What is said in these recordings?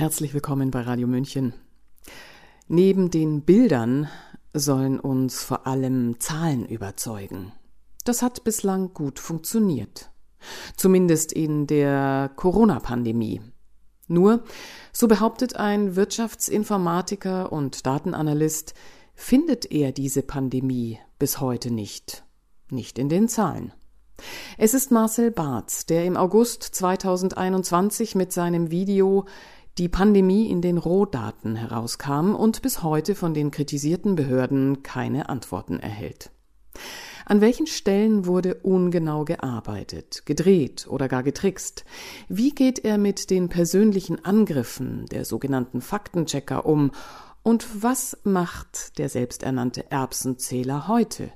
Herzlich willkommen bei Radio München. Neben den Bildern sollen uns vor allem Zahlen überzeugen. Das hat bislang gut funktioniert. Zumindest in der Corona-Pandemie. Nur, so behauptet ein Wirtschaftsinformatiker und Datenanalyst, findet er diese Pandemie bis heute nicht. Nicht in den Zahlen. Es ist Marcel Barth, der im August 2021 mit seinem Video die Pandemie in den Rohdaten herauskam und bis heute von den kritisierten Behörden keine Antworten erhält. An welchen Stellen wurde ungenau gearbeitet, gedreht oder gar getrickst? Wie geht er mit den persönlichen Angriffen der sogenannten Faktenchecker um? Und was macht der selbsternannte Erbsenzähler heute?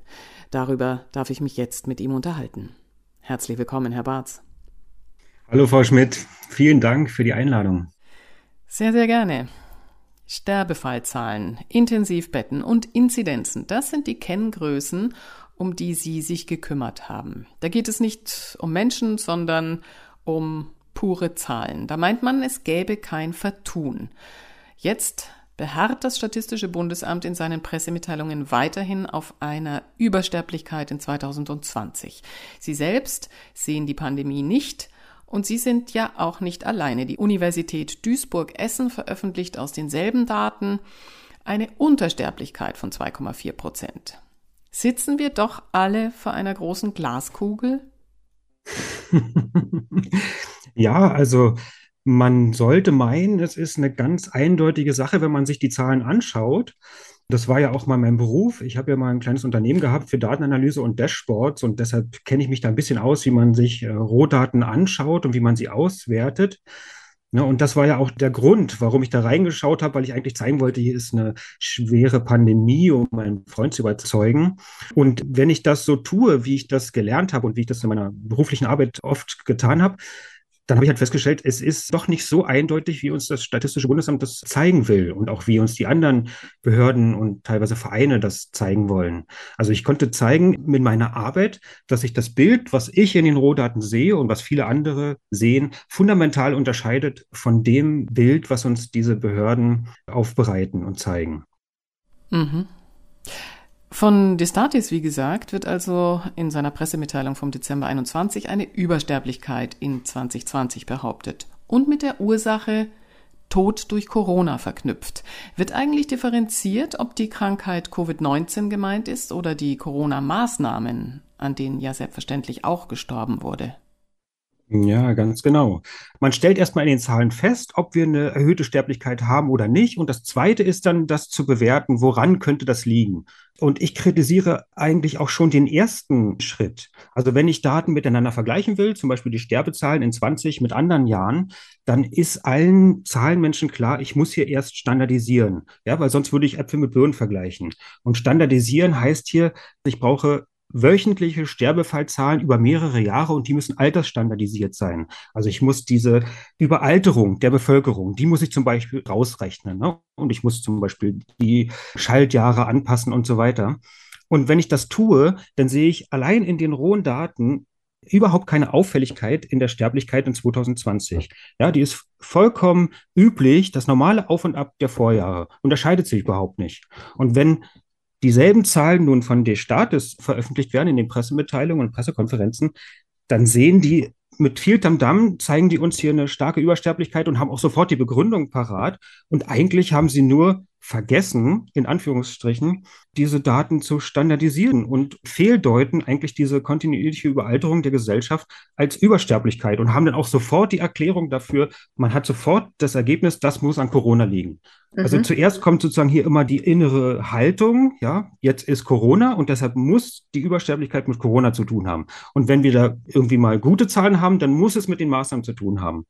Darüber darf ich mich jetzt mit ihm unterhalten. Herzlich willkommen, Herr Barth. Hallo, Frau Schmidt. Vielen Dank für die Einladung. Sehr, sehr gerne. Sterbefallzahlen, Intensivbetten und Inzidenzen, das sind die Kenngrößen, um die Sie sich gekümmert haben. Da geht es nicht um Menschen, sondern um pure Zahlen. Da meint man, es gäbe kein Vertun. Jetzt beharrt das Statistische Bundesamt in seinen Pressemitteilungen weiterhin auf einer Übersterblichkeit in 2020. Sie selbst sehen die Pandemie nicht und Sie sind ja auch nicht alleine. Die Universität Duisburg-Essen veröffentlicht aus denselben Daten eine Untersterblichkeit von 2,4 Prozent. Sitzen wir doch alle vor einer großen Glaskugel? ja, also man sollte meinen, es ist eine ganz eindeutige Sache, wenn man sich die Zahlen anschaut. Das war ja auch mal mein Beruf. Ich habe ja mal ein kleines Unternehmen gehabt für Datenanalyse und Dashboards und deshalb kenne ich mich da ein bisschen aus, wie man sich äh, Rohdaten anschaut und wie man sie auswertet. Ja, und das war ja auch der Grund, warum ich da reingeschaut habe, weil ich eigentlich zeigen wollte, hier ist eine schwere Pandemie, um meinen Freund zu überzeugen. Und wenn ich das so tue, wie ich das gelernt habe und wie ich das in meiner beruflichen Arbeit oft getan habe, dann habe ich halt festgestellt, es ist doch nicht so eindeutig, wie uns das Statistische Bundesamt das zeigen will und auch wie uns die anderen Behörden und teilweise Vereine das zeigen wollen. Also ich konnte zeigen mit meiner Arbeit, dass sich das Bild, was ich in den Rohdaten sehe und was viele andere sehen, fundamental unterscheidet von dem Bild, was uns diese Behörden aufbereiten und zeigen. Mhm. Von Destatis, wie gesagt, wird also in seiner Pressemitteilung vom Dezember 21 eine Übersterblichkeit in 2020 behauptet und mit der Ursache Tod durch Corona verknüpft. Wird eigentlich differenziert, ob die Krankheit Covid-19 gemeint ist oder die Corona-Maßnahmen, an denen ja selbstverständlich auch gestorben wurde? Ja, ganz genau. Man stellt erstmal in den Zahlen fest, ob wir eine erhöhte Sterblichkeit haben oder nicht. Und das Zweite ist dann, das zu bewerten, woran könnte das liegen. Und ich kritisiere eigentlich auch schon den ersten Schritt. Also wenn ich Daten miteinander vergleichen will, zum Beispiel die Sterbezahlen in 20 mit anderen Jahren, dann ist allen Zahlenmenschen klar, ich muss hier erst standardisieren. Ja, weil sonst würde ich Äpfel mit Birnen vergleichen. Und standardisieren heißt hier, ich brauche wöchentliche Sterbefallzahlen über mehrere Jahre und die müssen altersstandardisiert sein. Also ich muss diese Überalterung der Bevölkerung, die muss ich zum Beispiel rausrechnen. Ne? Und ich muss zum Beispiel die Schaltjahre anpassen und so weiter. Und wenn ich das tue, dann sehe ich allein in den rohen Daten überhaupt keine Auffälligkeit in der Sterblichkeit in 2020. Ja, die ist vollkommen üblich. Das normale Auf und Ab der Vorjahre unterscheidet sich überhaupt nicht. Und wenn dieselben Zahlen nun von des Staates veröffentlicht werden in den Pressemitteilungen und Pressekonferenzen, dann sehen die mit viel Tamdam, zeigen die uns hier eine starke Übersterblichkeit und haben auch sofort die Begründung parat. Und eigentlich haben sie nur vergessen, in Anführungsstrichen, diese Daten zu standardisieren und fehldeuten eigentlich diese kontinuierliche Überalterung der Gesellschaft als Übersterblichkeit und haben dann auch sofort die Erklärung dafür, man hat sofort das Ergebnis, das muss an Corona liegen. Also mhm. zuerst kommt sozusagen hier immer die innere Haltung, ja, jetzt ist Corona und deshalb muss die Übersterblichkeit mit Corona zu tun haben. Und wenn wir da irgendwie mal gute Zahlen haben, dann muss es mit den Maßnahmen zu tun haben.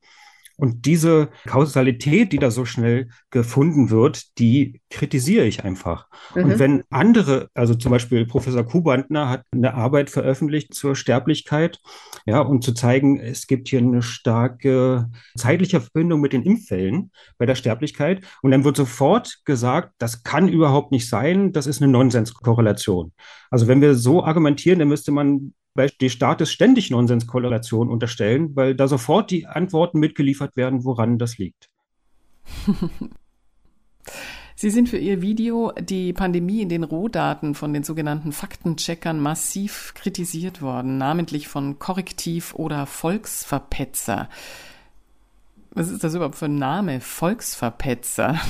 Und diese Kausalität, die da so schnell gefunden wird, die kritisiere ich einfach. Mhm. Und wenn andere, also zum Beispiel Professor Kubantner hat eine Arbeit veröffentlicht zur Sterblichkeit, ja, und zu zeigen, es gibt hier eine starke zeitliche Verbindung mit den Impffällen bei der Sterblichkeit. Und dann wird sofort gesagt, das kann überhaupt nicht sein, das ist eine Nonsenskorrelation. Also wenn wir so argumentieren, dann müsste man bei Staates ständig Nonsenskorrelation unterstellen, weil da sofort die Antworten mitgeliefert werden, woran das liegt. Sie sind für Ihr Video die Pandemie in den Rohdaten von den sogenannten Faktencheckern massiv kritisiert worden, namentlich von Korrektiv oder Volksverpetzer. Was ist das überhaupt für ein Name? Volksverpetzer.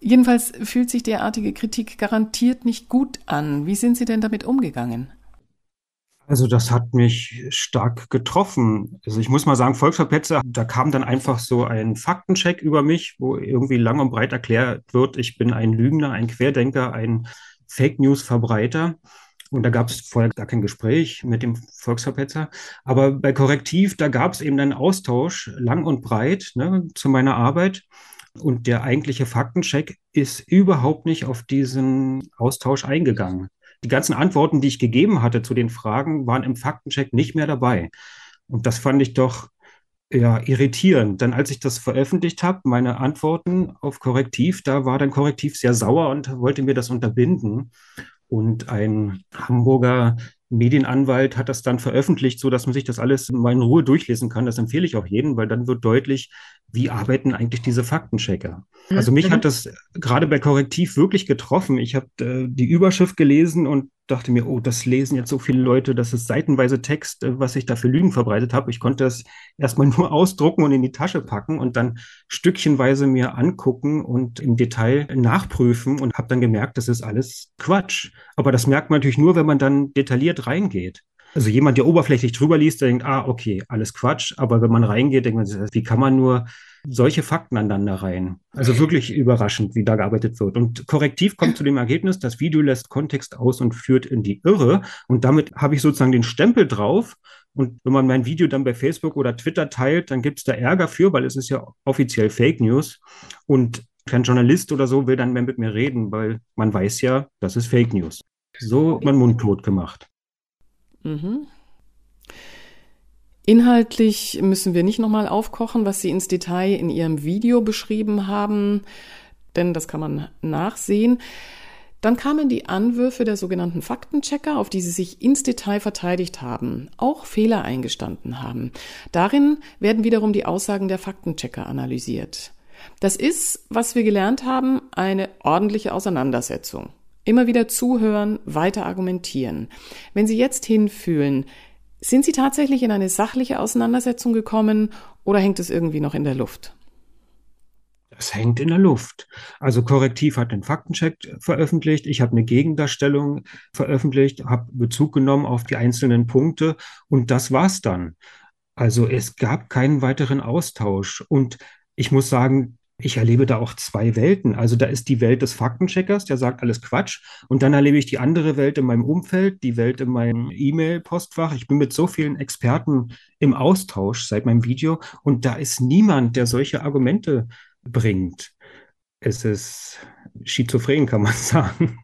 Jedenfalls fühlt sich derartige Kritik garantiert nicht gut an. Wie sind Sie denn damit umgegangen? Also das hat mich stark getroffen. Also ich muss mal sagen, Volksverpetzer, da kam dann einfach so ein Faktencheck über mich, wo irgendwie lang und breit erklärt wird, ich bin ein Lügner, ein Querdenker, ein Fake News Verbreiter. Und da gab es vorher gar kein Gespräch mit dem Volksverpetzer. Aber bei Korrektiv, da gab es eben einen Austausch lang und breit ne, zu meiner Arbeit. Und der eigentliche Faktencheck ist überhaupt nicht auf diesen Austausch eingegangen. Die ganzen Antworten, die ich gegeben hatte zu den Fragen, waren im Faktencheck nicht mehr dabei. Und das fand ich doch ja, irritierend. Dann, als ich das veröffentlicht habe, meine Antworten auf Korrektiv, da war dann Korrektiv sehr sauer und wollte mir das unterbinden. Und ein Hamburger Medienanwalt hat das dann veröffentlicht, so dass man sich das alles mal in Ruhe durchlesen kann. Das empfehle ich auch jedem, weil dann wird deutlich, wie arbeiten eigentlich diese Faktenchecker. Also mich mhm. hat das gerade bei Korrektiv wirklich getroffen. Ich habe äh, die Überschrift gelesen und dachte mir, oh, das lesen jetzt so viele Leute, das ist seitenweise Text, äh, was ich da für Lügen verbreitet habe. Ich konnte das erstmal nur ausdrucken und in die Tasche packen und dann stückchenweise mir angucken und im Detail nachprüfen und habe dann gemerkt, das ist alles Quatsch. Aber das merkt man natürlich nur, wenn man dann detailliert reingeht. Also jemand, der oberflächlich drüber liest, denkt, ah, okay, alles Quatsch. Aber wenn man reingeht, denkt man, wie kann man nur solche Fakten aneinander rein. Also wirklich überraschend, wie da gearbeitet wird. Und korrektiv kommt zu dem Ergebnis, das Video lässt Kontext aus und führt in die Irre. Und damit habe ich sozusagen den Stempel drauf. Und wenn man mein Video dann bei Facebook oder Twitter teilt, dann gibt es da Ärger für, weil es ist ja offiziell Fake News. Und kein Journalist oder so will dann mehr mit mir reden, weil man weiß ja, das ist Fake News. So hat man mundtot gemacht. Mhm. Inhaltlich müssen wir nicht nochmal aufkochen, was Sie ins Detail in Ihrem Video beschrieben haben, denn das kann man nachsehen. Dann kamen die Anwürfe der sogenannten Faktenchecker, auf die sie sich ins Detail verteidigt haben, auch Fehler eingestanden haben. Darin werden wiederum die Aussagen der Faktenchecker analysiert. Das ist, was wir gelernt haben, eine ordentliche Auseinandersetzung. Immer wieder zuhören, weiter argumentieren. Wenn Sie jetzt hinfühlen, sind Sie tatsächlich in eine sachliche Auseinandersetzung gekommen oder hängt es irgendwie noch in der Luft? Das hängt in der Luft. Also Korrektiv hat einen Faktencheck veröffentlicht, ich habe eine Gegendarstellung veröffentlicht, habe Bezug genommen auf die einzelnen Punkte und das war's dann. Also es gab keinen weiteren Austausch und ich muss sagen, ich erlebe da auch zwei Welten. Also da ist die Welt des Faktencheckers, der sagt alles Quatsch. Und dann erlebe ich die andere Welt in meinem Umfeld, die Welt in meinem E-Mail-Postfach. Ich bin mit so vielen Experten im Austausch seit meinem Video. Und da ist niemand, der solche Argumente bringt. Es ist schizophren, kann man sagen.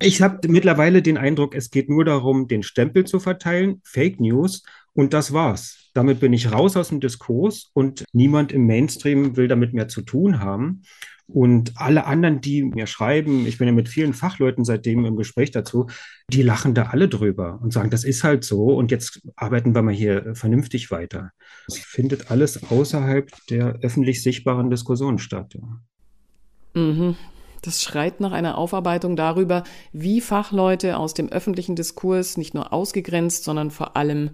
Ich habe mittlerweile den Eindruck, es geht nur darum, den Stempel zu verteilen, Fake News, und das war's. Damit bin ich raus aus dem Diskurs und niemand im Mainstream will damit mehr zu tun haben. Und alle anderen, die mir schreiben, ich bin ja mit vielen Fachleuten seitdem im Gespräch dazu, die lachen da alle drüber und sagen, das ist halt so und jetzt arbeiten wir mal hier vernünftig weiter. Es findet alles außerhalb der öffentlich sichtbaren Diskussion statt. Mhm. Das schreit nach einer Aufarbeitung darüber, wie Fachleute aus dem öffentlichen Diskurs nicht nur ausgegrenzt, sondern vor allem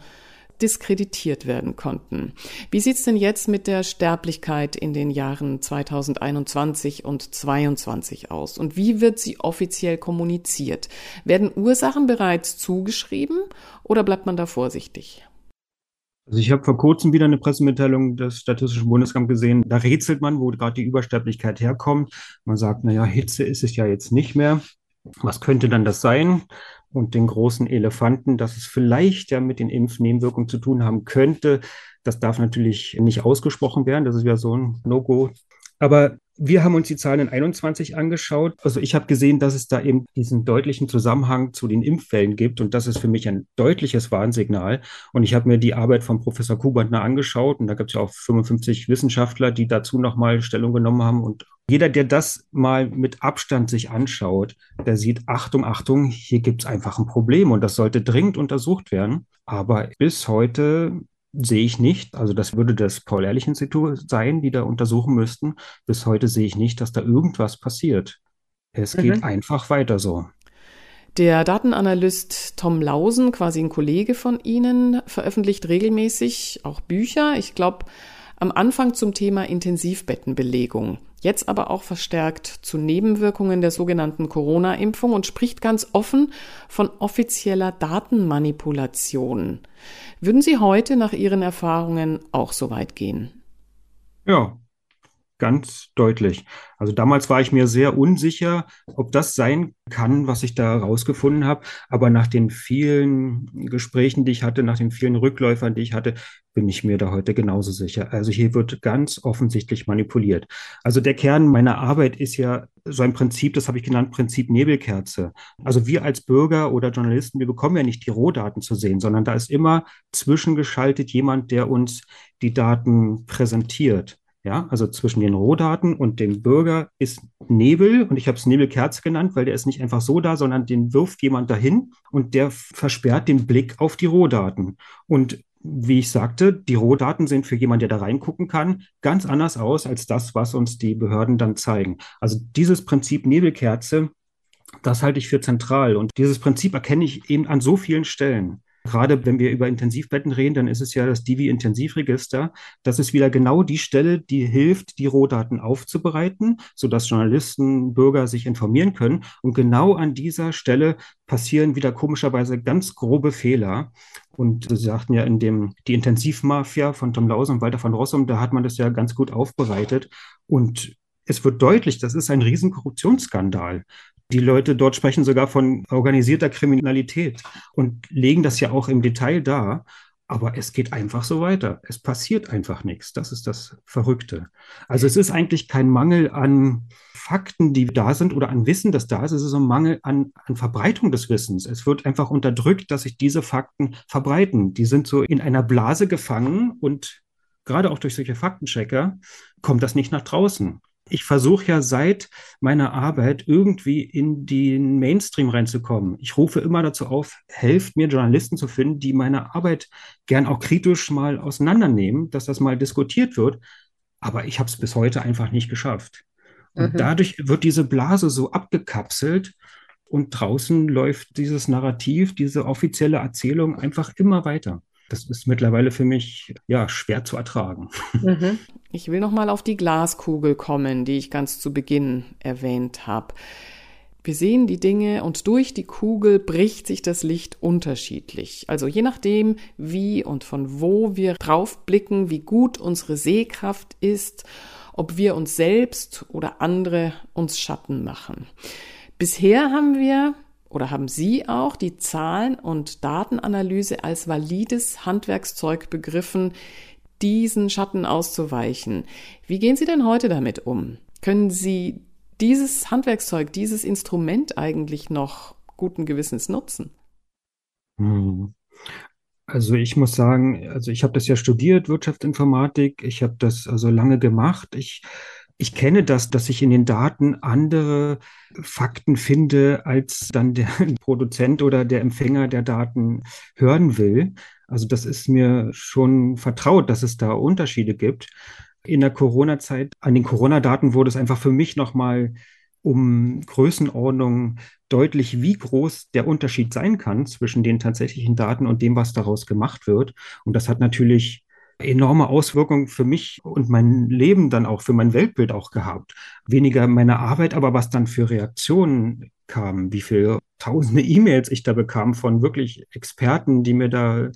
diskreditiert werden konnten. Wie sieht's denn jetzt mit der Sterblichkeit in den Jahren 2021 und 2022 aus? Und wie wird sie offiziell kommuniziert? Werden Ursachen bereits zugeschrieben oder bleibt man da vorsichtig? Also ich habe vor kurzem wieder eine Pressemitteilung des Statistischen Bundesamts gesehen. Da rätselt man, wo gerade die Übersterblichkeit herkommt. Man sagt, naja, Hitze ist es ja jetzt nicht mehr. Was könnte dann das sein? Und den großen Elefanten, dass es vielleicht ja mit den Impfnebenwirkungen zu tun haben könnte, das darf natürlich nicht ausgesprochen werden. Das ist ja so ein No-Go. Aber wir haben uns die Zahlen in 21 angeschaut. Also ich habe gesehen, dass es da eben diesen deutlichen Zusammenhang zu den Impfwellen gibt und das ist für mich ein deutliches Warnsignal. Und ich habe mir die Arbeit von Professor Kubantner angeschaut und da gibt es ja auch 55 Wissenschaftler, die dazu nochmal Stellung genommen haben und jeder, der das mal mit Abstand sich anschaut, der sieht, Achtung, Achtung, hier gibt es einfach ein Problem und das sollte dringend untersucht werden. Aber bis heute sehe ich nicht. Also das würde das Paul-Ehrlich-Institut sein, die da untersuchen müssten. Bis heute sehe ich nicht, dass da irgendwas passiert. Es geht mhm. einfach weiter so. Der Datenanalyst Tom Lausen, quasi ein Kollege von Ihnen, veröffentlicht regelmäßig auch Bücher. Ich glaube, am Anfang zum Thema Intensivbettenbelegung, jetzt aber auch verstärkt zu Nebenwirkungen der sogenannten Corona-Impfung und spricht ganz offen von offizieller Datenmanipulation. Würden Sie heute nach Ihren Erfahrungen auch so weit gehen? Ja, ganz deutlich. Also damals war ich mir sehr unsicher, ob das sein kann, was ich da herausgefunden habe. Aber nach den vielen Gesprächen, die ich hatte, nach den vielen Rückläufern, die ich hatte, bin ich mir da heute genauso sicher. Also hier wird ganz offensichtlich manipuliert. Also der Kern meiner Arbeit ist ja so ein Prinzip, das habe ich genannt, Prinzip Nebelkerze. Also wir als Bürger oder Journalisten, wir bekommen ja nicht die Rohdaten zu sehen, sondern da ist immer zwischengeschaltet jemand, der uns die Daten präsentiert. Ja, also zwischen den Rohdaten und dem Bürger ist Nebel und ich habe es Nebelkerze genannt, weil der ist nicht einfach so da, sondern den wirft jemand dahin und der versperrt den Blick auf die Rohdaten. Und wie ich sagte, die Rohdaten sehen für jemanden, der da reingucken kann, ganz anders aus als das, was uns die Behörden dann zeigen. Also dieses Prinzip Nebelkerze, das halte ich für zentral und dieses Prinzip erkenne ich eben an so vielen Stellen. Gerade wenn wir über Intensivbetten reden, dann ist es ja das Divi-Intensivregister. Das ist wieder genau die Stelle, die hilft, die Rohdaten aufzubereiten, sodass Journalisten, Bürger sich informieren können. Und genau an dieser Stelle passieren wieder komischerweise ganz grobe Fehler. Und Sie sagten ja in dem Die Intensivmafia von Tom Lausen und Walter von Rossum, da hat man das ja ganz gut aufbereitet. Und es wird deutlich, das ist ein riesen Korruptionsskandal. Die Leute dort sprechen sogar von organisierter Kriminalität und legen das ja auch im Detail dar. Aber es geht einfach so weiter. Es passiert einfach nichts. Das ist das Verrückte. Also es ist eigentlich kein Mangel an Fakten, die da sind oder an Wissen, das da ist. Es ist ein Mangel an, an Verbreitung des Wissens. Es wird einfach unterdrückt, dass sich diese Fakten verbreiten. Die sind so in einer Blase gefangen und gerade auch durch solche Faktenchecker kommt das nicht nach draußen ich versuche ja seit meiner Arbeit irgendwie in den Mainstream reinzukommen. Ich rufe immer dazu auf, helft mir Journalisten zu finden, die meine Arbeit gern auch kritisch mal auseinandernehmen, dass das mal diskutiert wird. Aber ich habe es bis heute einfach nicht geschafft. Und mhm. dadurch wird diese Blase so abgekapselt und draußen läuft dieses Narrativ, diese offizielle Erzählung einfach immer weiter das ist mittlerweile für mich ja schwer zu ertragen. Mhm. Ich will noch mal auf die Glaskugel kommen, die ich ganz zu Beginn erwähnt habe. Wir sehen die Dinge und durch die Kugel bricht sich das Licht unterschiedlich. Also je nachdem, wie und von wo wir draufblicken, wie gut unsere Sehkraft ist, ob wir uns selbst oder andere uns Schatten machen. Bisher haben wir oder haben Sie auch die Zahlen- und Datenanalyse als valides Handwerkszeug begriffen, diesen Schatten auszuweichen? Wie gehen Sie denn heute damit um? Können Sie dieses Handwerkszeug, dieses Instrument eigentlich noch guten Gewissens nutzen? Hm. Also ich muss sagen, also ich habe das ja studiert, Wirtschaftsinformatik, ich habe das also lange gemacht. Ich ich kenne das, dass ich in den Daten andere Fakten finde, als dann der Produzent oder der Empfänger der Daten hören will. Also das ist mir schon vertraut, dass es da Unterschiede gibt. In der Corona-Zeit, an den Corona-Daten wurde es einfach für mich nochmal um Größenordnung deutlich, wie groß der Unterschied sein kann zwischen den tatsächlichen Daten und dem, was daraus gemacht wird. Und das hat natürlich enorme Auswirkungen für mich und mein Leben dann auch, für mein Weltbild auch gehabt. Weniger meine Arbeit, aber was dann für Reaktionen kamen, wie viele tausende E-Mails ich da bekam von wirklich Experten, die mir da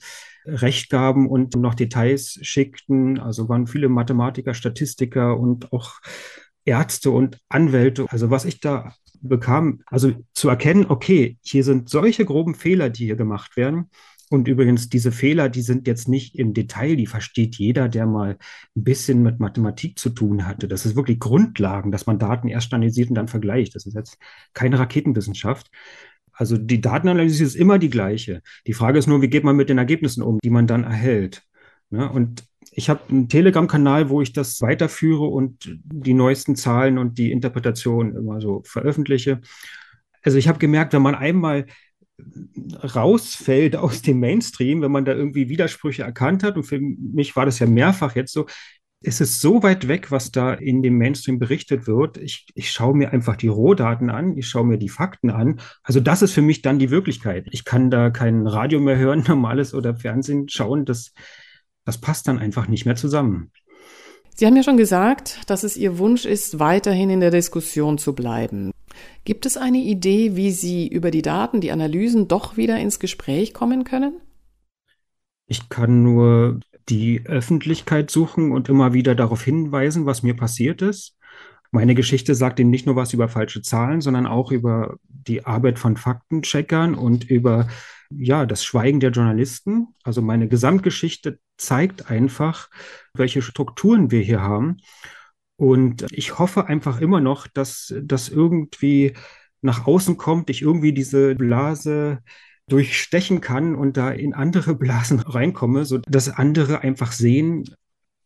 Recht gaben und noch Details schickten. Also waren viele Mathematiker, Statistiker und auch Ärzte und Anwälte. Also was ich da bekam, also zu erkennen, okay, hier sind solche groben Fehler, die hier gemacht werden. Und übrigens, diese Fehler, die sind jetzt nicht im Detail, die versteht jeder, der mal ein bisschen mit Mathematik zu tun hatte. Das ist wirklich Grundlagen, dass man Daten erst standardisiert und dann vergleicht. Das ist jetzt keine Raketenwissenschaft. Also die Datenanalyse ist immer die gleiche. Die Frage ist nur, wie geht man mit den Ergebnissen um, die man dann erhält. Ne? Und ich habe einen Telegram-Kanal, wo ich das weiterführe und die neuesten Zahlen und die Interpretation immer so veröffentliche. Also ich habe gemerkt, wenn man einmal rausfällt aus dem Mainstream, wenn man da irgendwie Widersprüche erkannt hat. Und für mich war das ja mehrfach jetzt so, ist es so weit weg, was da in dem Mainstream berichtet wird. Ich, ich schaue mir einfach die Rohdaten an, ich schaue mir die Fakten an. Also das ist für mich dann die Wirklichkeit. Ich kann da kein Radio mehr hören, normales oder Fernsehen schauen. Das, das passt dann einfach nicht mehr zusammen. Sie haben ja schon gesagt, dass es Ihr Wunsch ist, weiterhin in der Diskussion zu bleiben. Gibt es eine Idee, wie Sie über die Daten, die Analysen doch wieder ins Gespräch kommen können? Ich kann nur die Öffentlichkeit suchen und immer wieder darauf hinweisen, was mir passiert ist. Meine Geschichte sagt eben nicht nur was über falsche Zahlen, sondern auch über die Arbeit von Faktencheckern und über ja, das Schweigen der Journalisten. Also meine Gesamtgeschichte zeigt einfach, welche Strukturen wir hier haben. Und ich hoffe einfach immer noch, dass das irgendwie nach außen kommt, ich irgendwie diese Blase durchstechen kann und da in andere Blasen reinkomme, so dass andere einfach sehen,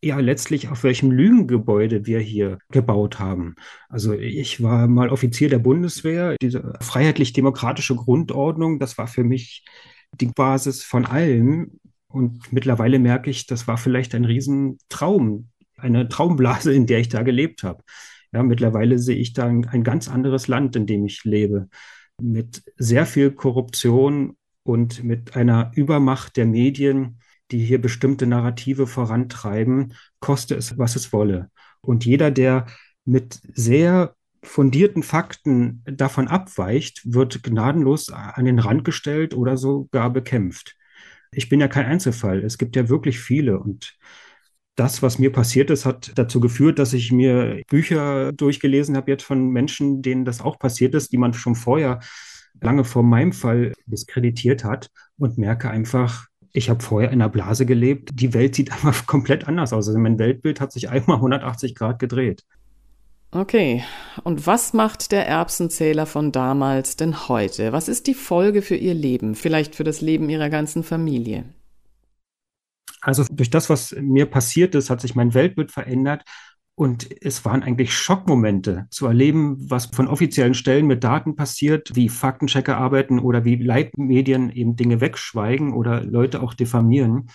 ja letztlich auf welchem Lügengebäude wir hier gebaut haben. Also ich war mal Offizier der Bundeswehr, diese freiheitlich-demokratische Grundordnung, das war für mich die Basis von allem. Und mittlerweile merke ich, das war vielleicht ein Riesentraum, eine Traumblase, in der ich da gelebt habe. Ja, mittlerweile sehe ich da ein, ein ganz anderes Land, in dem ich lebe, mit sehr viel Korruption und mit einer Übermacht der Medien, die hier bestimmte Narrative vorantreiben, koste es, was es wolle. Und jeder, der mit sehr fundierten Fakten davon abweicht, wird gnadenlos an den Rand gestellt oder sogar bekämpft. Ich bin ja kein Einzelfall. Es gibt ja wirklich viele. Und das, was mir passiert ist, hat dazu geführt, dass ich mir Bücher durchgelesen habe jetzt von Menschen, denen das auch passiert ist, die man schon vorher lange vor meinem Fall diskreditiert hat und merke einfach, ich habe vorher in einer Blase gelebt. Die Welt sieht einfach komplett anders aus. Also mein Weltbild hat sich einmal 180 Grad gedreht. Okay, und was macht der Erbsenzähler von damals denn heute? Was ist die Folge für Ihr Leben, vielleicht für das Leben Ihrer ganzen Familie? Also durch das, was mir passiert ist, hat sich mein Weltbild verändert und es waren eigentlich Schockmomente zu erleben, was von offiziellen Stellen mit Daten passiert, wie Faktenchecker arbeiten oder wie Leitmedien eben Dinge wegschweigen oder Leute auch diffamieren.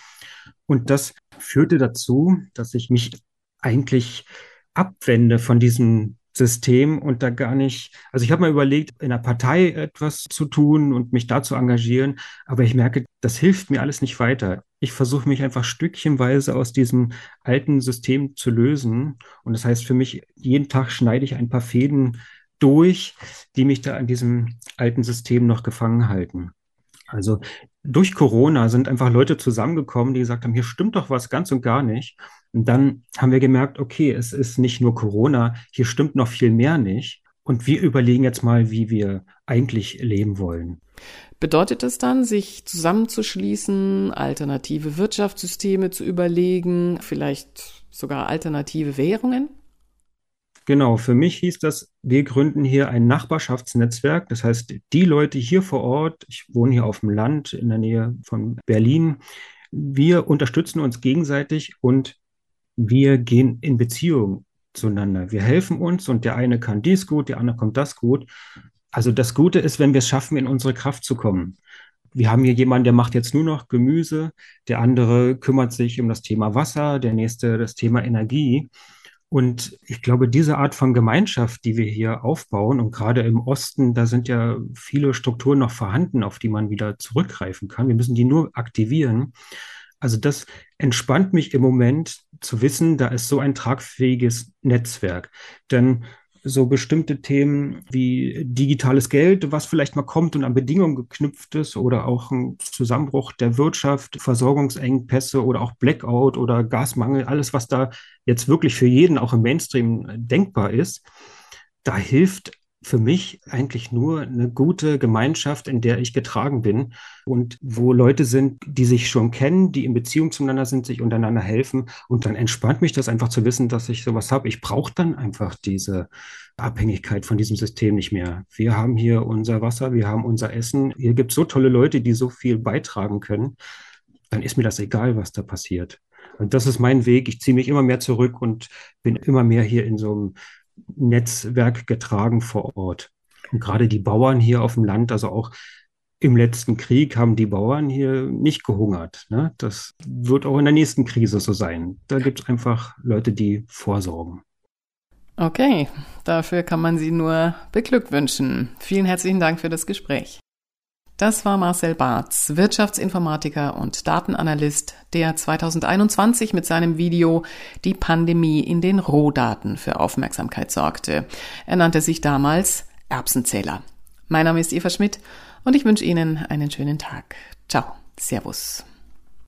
Und das führte dazu, dass ich mich eigentlich abwende von diesem System und da gar nicht, also ich habe mal überlegt, in der Partei etwas zu tun und mich da zu engagieren, aber ich merke, das hilft mir alles nicht weiter. Ich versuche mich einfach stückchenweise aus diesem alten System zu lösen und das heißt für mich, jeden Tag schneide ich ein paar Fäden durch, die mich da an diesem alten System noch gefangen halten. Also durch Corona sind einfach Leute zusammengekommen, die gesagt haben, hier stimmt doch was ganz und gar nicht. Und dann haben wir gemerkt, okay, es ist nicht nur Corona, hier stimmt noch viel mehr nicht. Und wir überlegen jetzt mal, wie wir eigentlich leben wollen. Bedeutet es dann, sich zusammenzuschließen, alternative Wirtschaftssysteme zu überlegen, vielleicht sogar alternative Währungen? Genau, für mich hieß das, wir gründen hier ein Nachbarschaftsnetzwerk. Das heißt, die Leute hier vor Ort, ich wohne hier auf dem Land in der Nähe von Berlin, wir unterstützen uns gegenseitig und wir gehen in Beziehung zueinander. Wir helfen uns und der eine kann dies gut, der andere kommt das gut. Also das Gute ist, wenn wir es schaffen, in unsere Kraft zu kommen. Wir haben hier jemanden, der macht jetzt nur noch Gemüse, der andere kümmert sich um das Thema Wasser, der nächste das Thema Energie. Und ich glaube, diese Art von Gemeinschaft, die wir hier aufbauen, und gerade im Osten, da sind ja viele Strukturen noch vorhanden, auf die man wieder zurückgreifen kann. Wir müssen die nur aktivieren. Also das entspannt mich im Moment zu wissen, da ist so ein tragfähiges Netzwerk. Denn so bestimmte Themen wie digitales Geld, was vielleicht mal kommt und an Bedingungen geknüpft ist, oder auch ein Zusammenbruch der Wirtschaft, Versorgungsengpässe oder auch Blackout oder Gasmangel, alles, was da jetzt wirklich für jeden auch im Mainstream denkbar ist, da hilft für mich eigentlich nur eine gute Gemeinschaft, in der ich getragen bin und wo Leute sind, die sich schon kennen, die in Beziehung zueinander sind, sich untereinander helfen. Und dann entspannt mich das einfach zu wissen, dass ich sowas habe. Ich brauche dann einfach diese Abhängigkeit von diesem System nicht mehr. Wir haben hier unser Wasser, wir haben unser Essen. Hier gibt es so tolle Leute, die so viel beitragen können. Dann ist mir das egal, was da passiert. Und das ist mein Weg. Ich ziehe mich immer mehr zurück und bin immer mehr hier in so einem Netzwerk getragen vor Ort. Und gerade die Bauern hier auf dem Land, also auch im letzten Krieg haben die Bauern hier nicht gehungert. Ne? Das wird auch in der nächsten Krise so sein. Da gibt es einfach Leute, die vorsorgen. Okay, dafür kann man Sie nur beglückwünschen. Vielen herzlichen Dank für das Gespräch. Das war Marcel Barth, Wirtschaftsinformatiker und Datenanalyst, der 2021 mit seinem Video Die Pandemie in den Rohdaten für Aufmerksamkeit sorgte. Er nannte sich damals Erbsenzähler. Mein Name ist Eva Schmidt und ich wünsche Ihnen einen schönen Tag. Ciao. Servus.